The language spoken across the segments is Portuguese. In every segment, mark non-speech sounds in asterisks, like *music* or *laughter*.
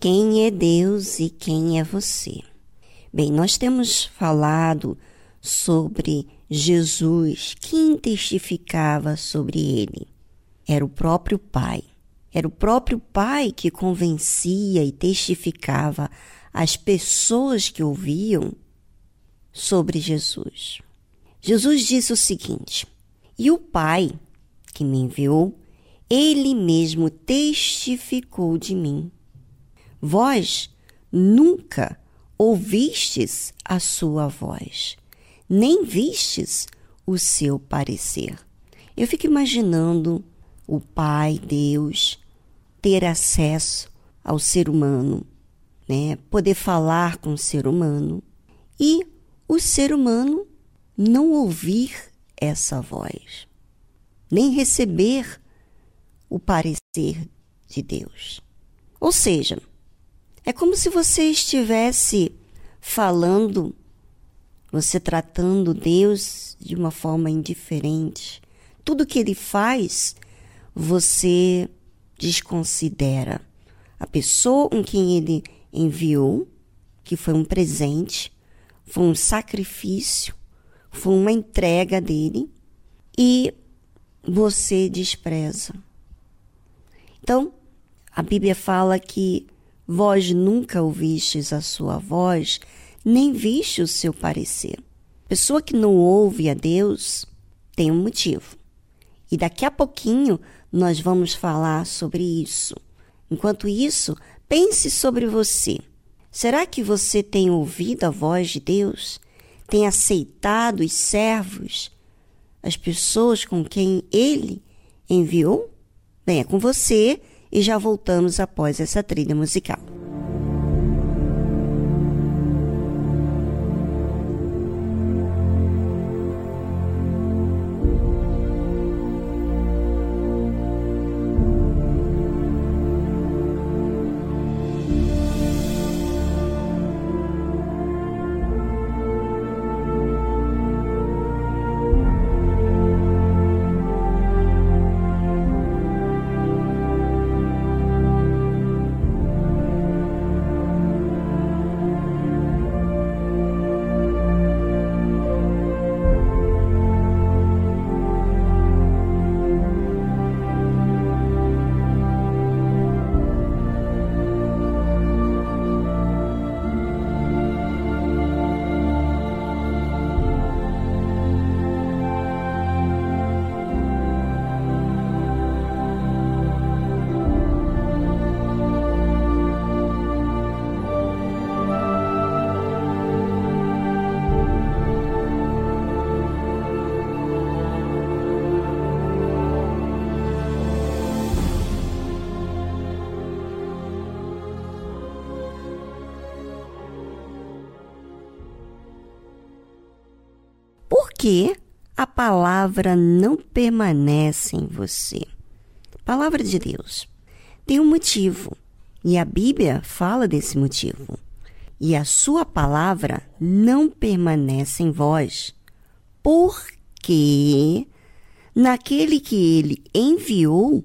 quem é Deus e quem é você. Bem, nós temos falado sobre Jesus, quem testificava sobre ele? Era o próprio Pai. Era o próprio Pai que convencia e testificava as pessoas que ouviam sobre Jesus. Jesus disse o seguinte: E o Pai que me enviou, ele mesmo testificou de mim. Vós nunca ouvistes a sua voz, nem vistes o seu parecer. Eu fico imaginando o Pai, Deus, ter acesso ao ser humano, né? poder falar com o ser humano e o ser humano não ouvir essa voz, nem receber o parecer de Deus. Ou seja, é como se você estivesse falando, você tratando Deus de uma forma indiferente. Tudo que ele faz, você desconsidera. A pessoa com quem ele enviou, que foi um presente, foi um sacrifício, foi uma entrega dele, e você despreza. Então, a Bíblia fala que Vós nunca ouvistes a sua voz, nem viste o seu parecer. Pessoa que não ouve a Deus tem um motivo. E daqui a pouquinho nós vamos falar sobre isso. Enquanto isso, pense sobre você. Será que você tem ouvido a voz de Deus? Tem aceitado os servos, as pessoas com quem Ele enviou? Bem, é com você e já voltamos após essa trilha musical. Que a palavra não permanece em você. Palavra de Deus tem um motivo e a Bíblia fala desse motivo. E a sua palavra não permanece em vós, porque naquele que ele enviou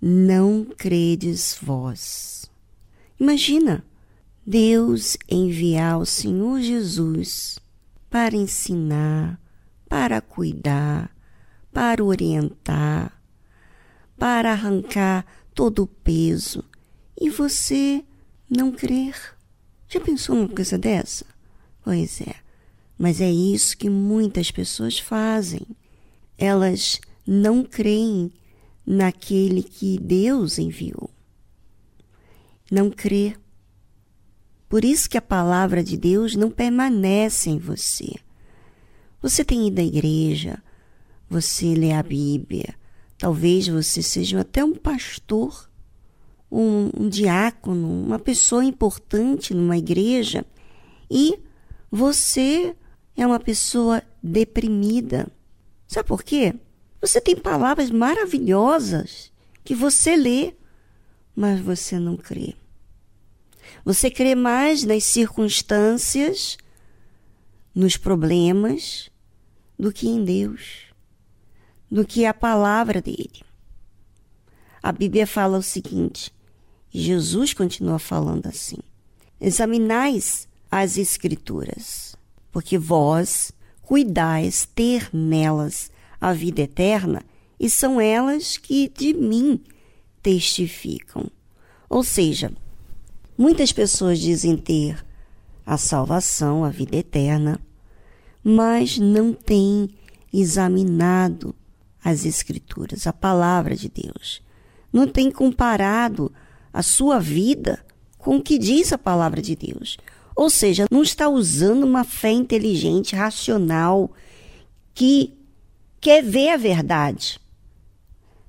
não credes vós. Imagina Deus enviar o Senhor Jesus para ensinar, para cuidar, para orientar, para arrancar todo o peso e você não crer. Já pensou numa coisa dessa? Pois é, mas é isso que muitas pessoas fazem. Elas não creem naquele que Deus enviou. Não crê. Por isso que a palavra de Deus não permanece em você. Você tem ido à igreja, você lê a Bíblia, talvez você seja até um pastor, um, um diácono, uma pessoa importante numa igreja e você é uma pessoa deprimida. Sabe por quê? Você tem palavras maravilhosas que você lê, mas você não crê. Você crê mais nas circunstâncias, nos problemas, do que em Deus, do que a palavra dele. A Bíblia fala o seguinte: Jesus continua falando assim: Examinais as Escrituras, porque vós cuidais ter nelas a vida eterna, e são elas que de mim testificam. Ou seja, muitas pessoas dizem ter a salvação, a vida eterna, mas não têm examinado as Escrituras, a palavra de Deus. Não têm comparado a sua vida com o que diz a palavra de Deus. Ou seja, não está usando uma fé inteligente, racional, que quer ver a verdade.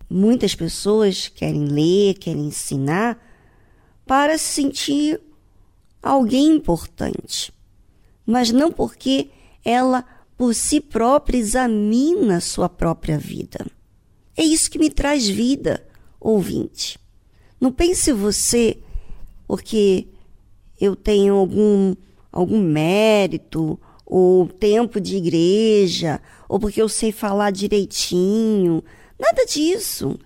Muitas pessoas querem ler, querem ensinar para se sentir alguém importante, mas não porque ela por si própria examina sua própria vida. É isso que me traz vida, ouvinte. Não pense você, porque eu tenho algum, algum mérito, ou tempo de igreja, ou porque eu sei falar direitinho. Nada disso.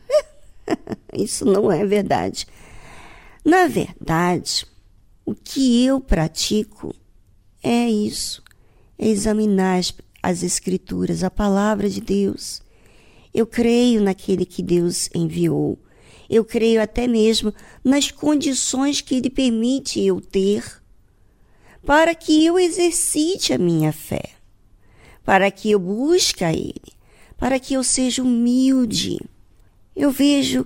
*laughs* Isso não é verdade. Na verdade, o que eu pratico é isso: é examinar as, as Escrituras, a palavra de Deus. Eu creio naquele que Deus enviou. Eu creio até mesmo nas condições que Ele permite eu ter para que eu exercite a minha fé, para que eu busque a Ele, para que eu seja humilde. Eu vejo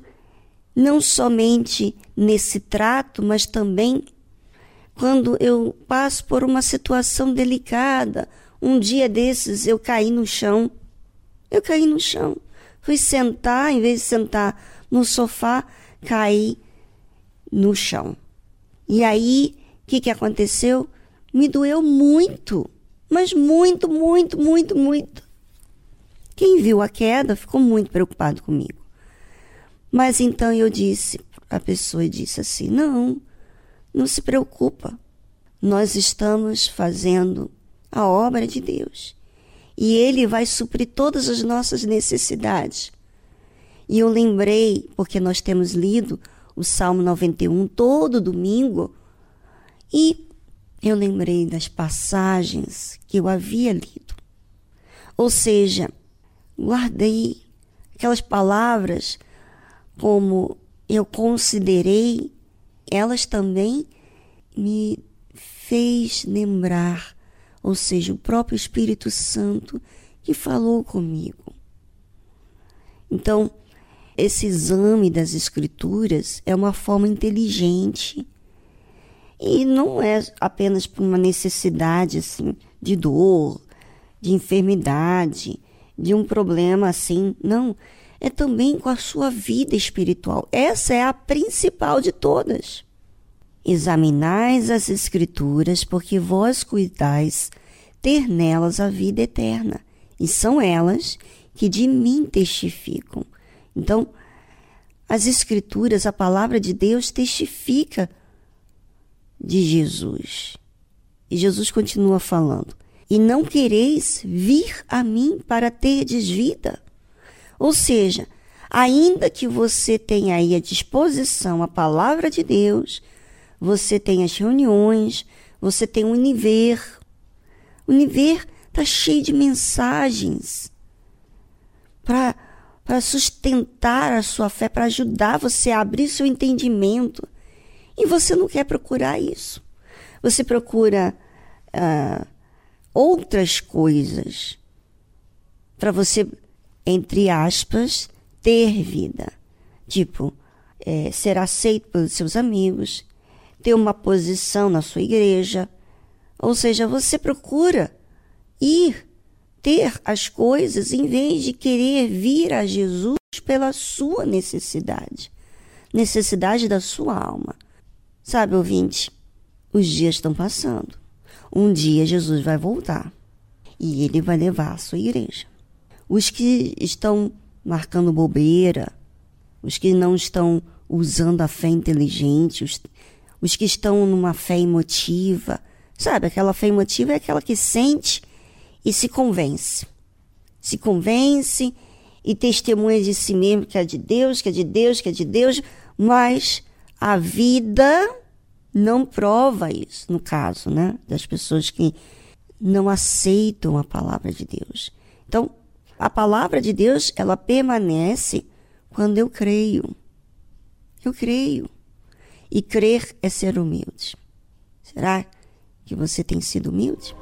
não somente nesse trato, mas também quando eu passo por uma situação delicada. Um dia desses eu caí no chão. Eu caí no chão. Fui sentar, em vez de sentar no sofá, caí no chão. E aí, o que, que aconteceu? Me doeu muito, mas muito, muito, muito, muito. Quem viu a queda ficou muito preocupado comigo. Mas então eu disse, a pessoa disse assim: não, não se preocupa. Nós estamos fazendo a obra de Deus. E Ele vai suprir todas as nossas necessidades. E eu lembrei, porque nós temos lido o Salmo 91 todo domingo, e eu lembrei das passagens que eu havia lido. Ou seja, guardei aquelas palavras como eu considerei, elas também me fez lembrar, ou seja, o próprio Espírito Santo que falou comigo. Então, esse exame das Escrituras é uma forma inteligente e não é apenas por uma necessidade assim, de dor, de enfermidade, de um problema assim. Não. É também com a sua vida espiritual. Essa é a principal de todas. Examinais as Escrituras, porque vós cuidais ter nelas a vida eterna, e são elas que de mim testificam. Então, as Escrituras, a palavra de Deus, testifica de Jesus. E Jesus continua falando: E não quereis vir a mim para terdes vida. Ou seja, ainda que você tenha aí à disposição a palavra de Deus, você tem as reuniões, você tem o Univer. O Univer está cheio de mensagens para sustentar a sua fé, para ajudar você a abrir seu entendimento. E você não quer procurar isso. Você procura uh, outras coisas para você, entre aspas, ter vida. Tipo, é, ser aceito pelos seus amigos, ter uma posição na sua igreja. Ou seja, você procura ir ter as coisas em vez de querer vir a Jesus pela sua necessidade, necessidade da sua alma. Sabe, ouvinte, os dias estão passando. Um dia Jesus vai voltar e ele vai levar a sua igreja. Os que estão marcando bobeira, os que não estão usando a fé inteligente, os, os que estão numa fé emotiva, sabe, aquela fé emotiva é aquela que sente e se convence. Se convence e testemunha de si mesmo que é de Deus, que é de Deus, que é de Deus, mas a vida não prova isso, no caso, né? Das pessoas que não aceitam a palavra de Deus. Então, a palavra de Deus, ela permanece quando eu creio. Eu creio. E crer é ser humilde. Será que você tem sido humilde?